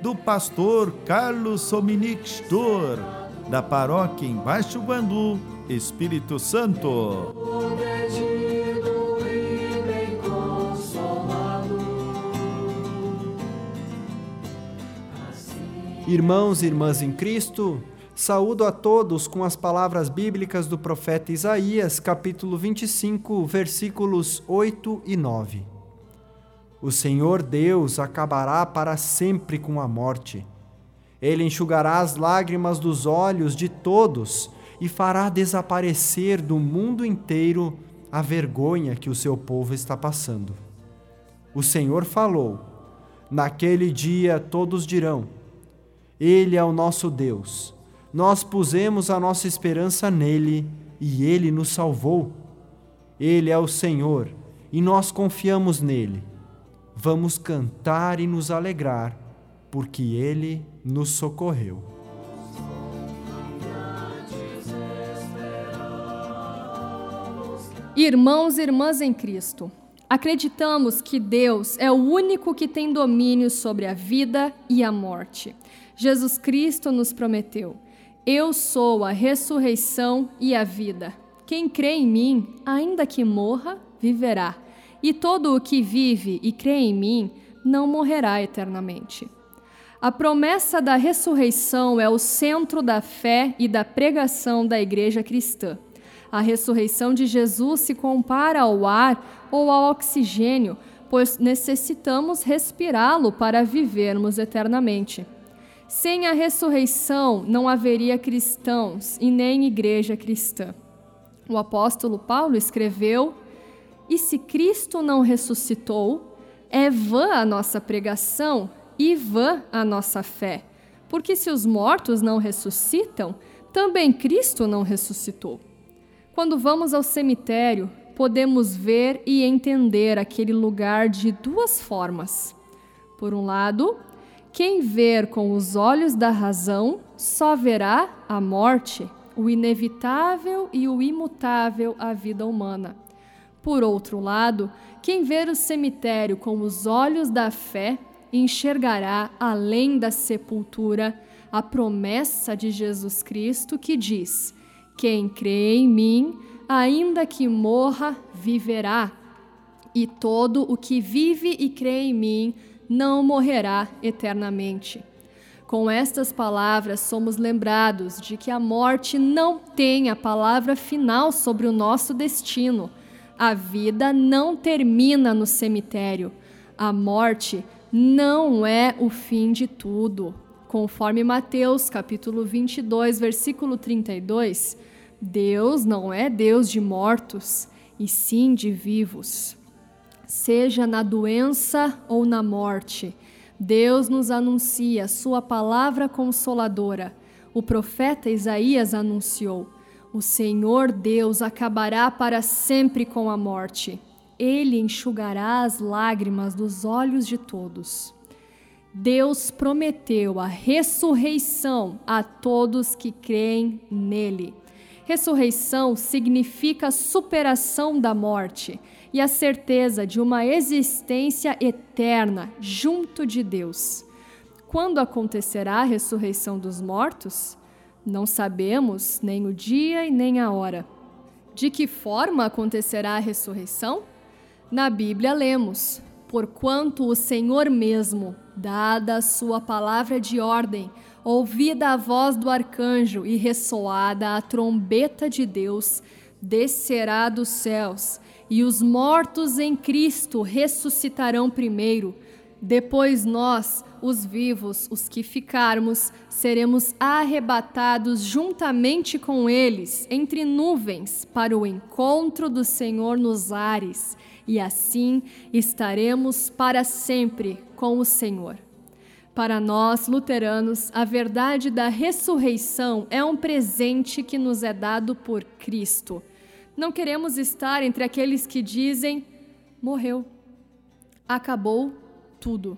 do pastor Carlos Sominic Stor, da paróquia em Baixo Guandu, Espírito Santo. Irmãos e irmãs em Cristo, saúdo a todos com as palavras bíblicas do profeta Isaías, capítulo 25, versículos 8 e 9. O Senhor Deus acabará para sempre com a morte. Ele enxugará as lágrimas dos olhos de todos e fará desaparecer do mundo inteiro a vergonha que o seu povo está passando. O Senhor falou: Naquele dia todos dirão: Ele é o nosso Deus. Nós pusemos a nossa esperança nele e ele nos salvou. Ele é o Senhor e nós confiamos nele vamos cantar e nos alegrar, porque Ele nos socorreu. Irmãos e irmãs em Cristo, acreditamos que Deus é o único que tem domínio sobre a vida e a morte. Jesus Cristo nos prometeu: Eu sou a ressurreição e a vida. Quem crê em mim, ainda que morra, viverá e todo o que vive e crê em mim não morrerá eternamente. A promessa da ressurreição é o centro da fé e da pregação da igreja cristã. A ressurreição de Jesus se compara ao ar ou ao oxigênio, pois necessitamos respirá-lo para vivermos eternamente. Sem a ressurreição não haveria cristãos e nem igreja cristã. O apóstolo Paulo escreveu e se Cristo não ressuscitou, é vã a nossa pregação e vã a nossa fé. Porque se os mortos não ressuscitam, também Cristo não ressuscitou. Quando vamos ao cemitério, podemos ver e entender aquele lugar de duas formas. Por um lado, quem ver com os olhos da razão só verá a morte, o inevitável e o imutável a vida humana. Por outro lado, quem ver o cemitério com os olhos da fé enxergará além da sepultura a promessa de Jesus Cristo que diz: Quem crê em mim, ainda que morra, viverá. E todo o que vive e crê em mim não morrerá eternamente. Com estas palavras, somos lembrados de que a morte não tem a palavra final sobre o nosso destino a vida não termina no cemitério. A morte não é o fim de tudo. Conforme Mateus, capítulo 22, versículo 32, Deus não é Deus de mortos, e sim de vivos. Seja na doença ou na morte, Deus nos anuncia sua palavra consoladora. O profeta Isaías anunciou: o Senhor Deus acabará para sempre com a morte. Ele enxugará as lágrimas dos olhos de todos. Deus prometeu a ressurreição a todos que creem nele. Ressurreição significa superação da morte e a certeza de uma existência eterna junto de Deus. Quando acontecerá a ressurreição dos mortos? Não sabemos nem o dia e nem a hora. De que forma acontecerá a ressurreição? Na Bíblia lemos: Porquanto o Senhor mesmo, dada a sua palavra de ordem, ouvida a voz do arcanjo e ressoada a trombeta de Deus, descerá dos céus, e os mortos em Cristo ressuscitarão primeiro. Depois nós, os vivos, os que ficarmos, seremos arrebatados juntamente com eles entre nuvens para o encontro do Senhor nos ares, e assim estaremos para sempre com o Senhor. Para nós, luteranos, a verdade da ressurreição é um presente que nos é dado por Cristo. Não queremos estar entre aqueles que dizem: morreu, acabou tudo.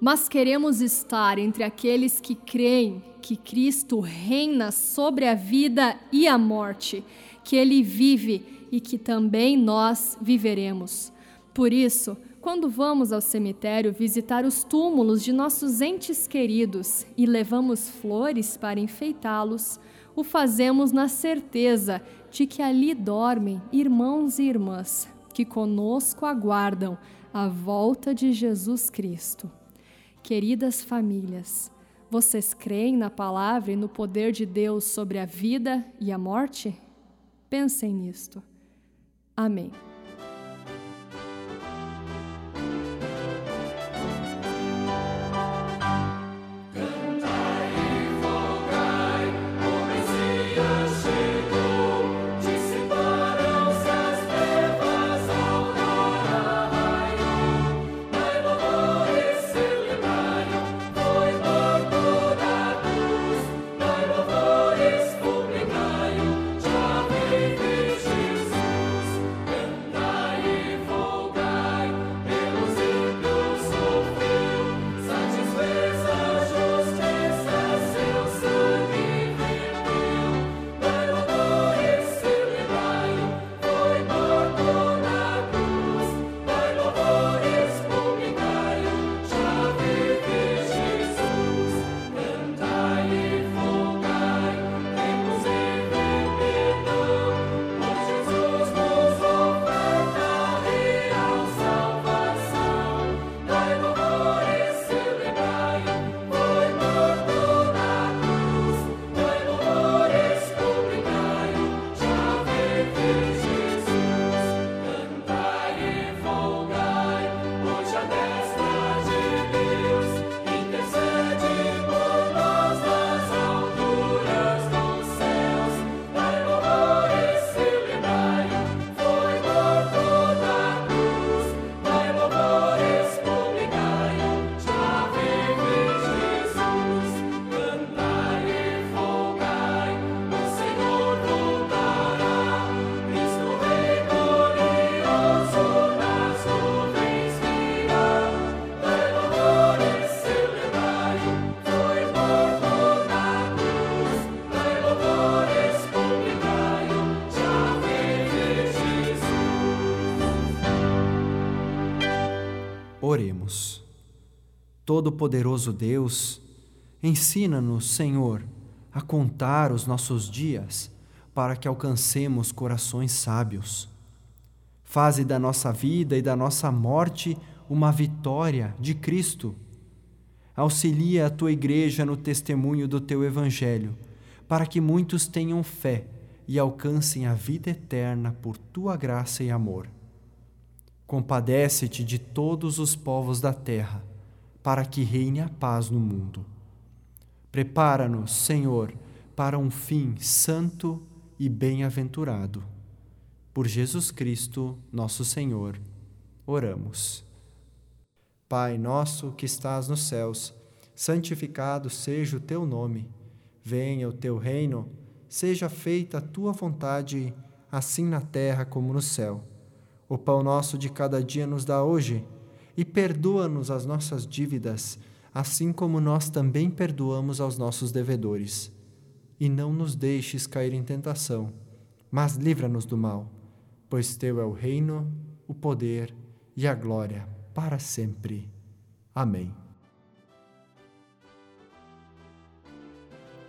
Mas queremos estar entre aqueles que creem que Cristo reina sobre a vida e a morte, que Ele vive e que também nós viveremos. Por isso, quando vamos ao cemitério visitar os túmulos de nossos entes queridos e levamos flores para enfeitá-los, o fazemos na certeza de que ali dormem irmãos e irmãs que conosco aguardam a volta de Jesus Cristo. Queridas famílias, vocês creem na palavra e no poder de Deus sobre a vida e a morte? Pensem nisto. Amém. Todo-Poderoso Deus, ensina-nos, Senhor, a contar os nossos dias para que alcancemos corações sábios. Faze da nossa vida e da nossa morte uma vitória de Cristo. Auxilia a tua igreja no testemunho do teu Evangelho, para que muitos tenham fé e alcancem a vida eterna por tua graça e amor Compadece-te de todos os povos da terra, para que reine a paz no mundo. Prepara-nos, Senhor, para um fim santo e bem-aventurado. Por Jesus Cristo, nosso Senhor, oramos. Pai nosso que estás nos céus, santificado seja o teu nome. Venha o teu reino, seja feita a tua vontade, assim na terra como no céu. O pão nosso de cada dia nos dá hoje, e perdoa-nos as nossas dívidas, assim como nós também perdoamos aos nossos devedores. E não nos deixes cair em tentação, mas livra-nos do mal, pois teu é o reino, o poder e a glória para sempre. Amém.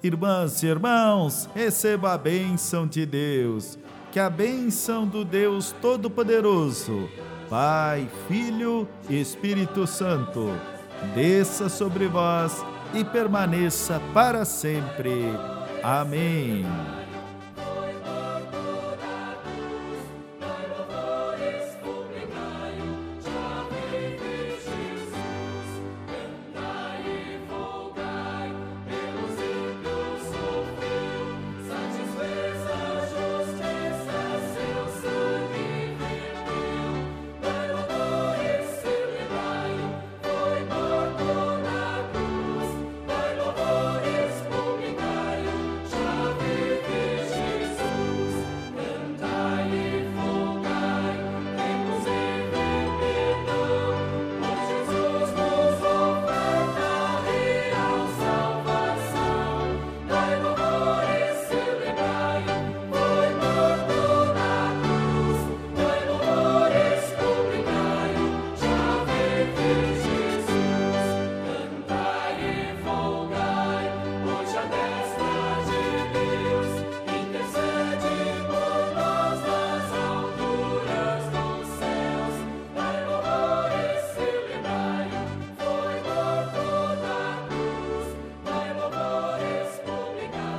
Irmãs e irmãos, receba a bênção de Deus que a bênção do Deus Todo-Poderoso, Pai, Filho Espírito Santo, desça sobre vós e permaneça para sempre. Amém.